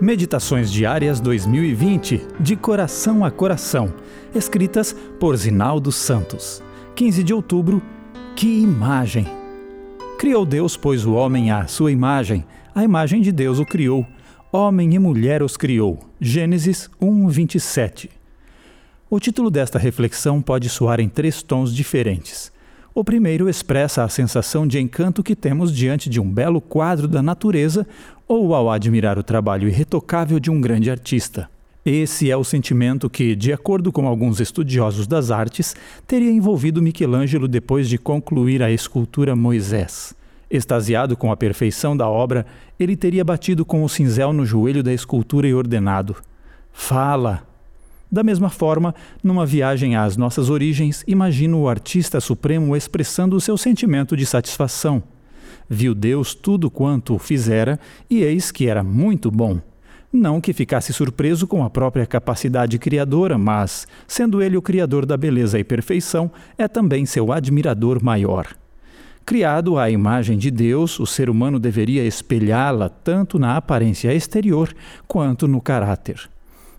Meditações Diárias 2020, de coração a coração, escritas por Zinaldo Santos. 15 de outubro. Que imagem! Criou Deus, pois, o homem à sua imagem, a imagem de Deus o criou, homem e mulher os criou. Gênesis 1, 27. O título desta reflexão pode soar em três tons diferentes. O primeiro expressa a sensação de encanto que temos diante de um belo quadro da natureza ou ao admirar o trabalho irretocável de um grande artista. Esse é o sentimento que, de acordo com alguns estudiosos das artes, teria envolvido Michelangelo depois de concluir a escultura Moisés. Extasiado com a perfeição da obra, ele teria batido com o cinzel no joelho da escultura e ordenado: Fala, da mesma forma, numa viagem às nossas origens, imagino o artista supremo expressando o seu sentimento de satisfação. Viu Deus tudo quanto fizera e eis que era muito bom. Não que ficasse surpreso com a própria capacidade criadora, mas, sendo ele o criador da beleza e perfeição, é também seu admirador maior. Criado à imagem de Deus, o ser humano deveria espelhá-la tanto na aparência exterior quanto no caráter.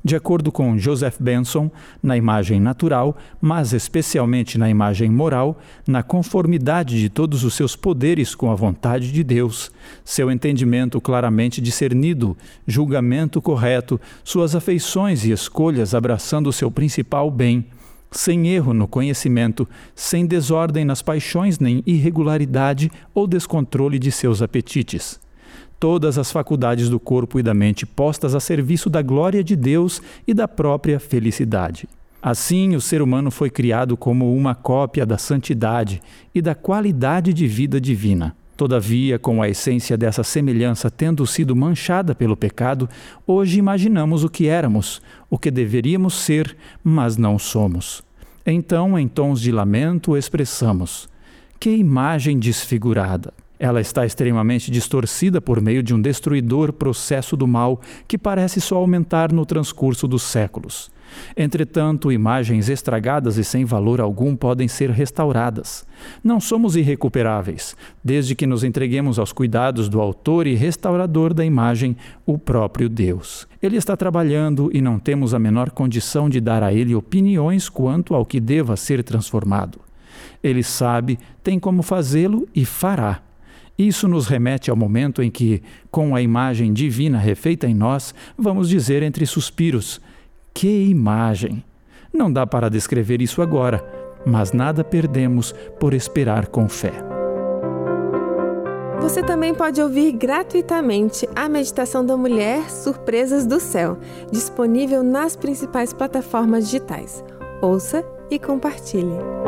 De acordo com Joseph Benson, na imagem natural, mas especialmente na imagem moral, na conformidade de todos os seus poderes com a vontade de Deus, seu entendimento claramente discernido, julgamento correto, suas afeições e escolhas abraçando o seu principal bem, sem erro no conhecimento, sem desordem nas paixões, nem irregularidade ou descontrole de seus apetites todas as faculdades do corpo e da mente postas a serviço da glória de Deus e da própria felicidade. Assim, o ser humano foi criado como uma cópia da santidade e da qualidade de vida divina. Todavia, com a essência dessa semelhança tendo sido manchada pelo pecado, hoje imaginamos o que éramos, o que deveríamos ser, mas não somos. Então, em tons de lamento, expressamos: Que imagem desfigurada! Ela está extremamente distorcida por meio de um destruidor processo do mal que parece só aumentar no transcurso dos séculos. Entretanto, imagens estragadas e sem valor algum podem ser restauradas. Não somos irrecuperáveis, desde que nos entreguemos aos cuidados do autor e restaurador da imagem, o próprio Deus. Ele está trabalhando e não temos a menor condição de dar a ele opiniões quanto ao que deva ser transformado. Ele sabe, tem como fazê-lo e fará. Isso nos remete ao momento em que, com a imagem divina refeita em nós, vamos dizer entre suspiros: Que imagem! Não dá para descrever isso agora, mas nada perdemos por esperar com fé. Você também pode ouvir gratuitamente a Meditação da Mulher Surpresas do Céu, disponível nas principais plataformas digitais. Ouça e compartilhe.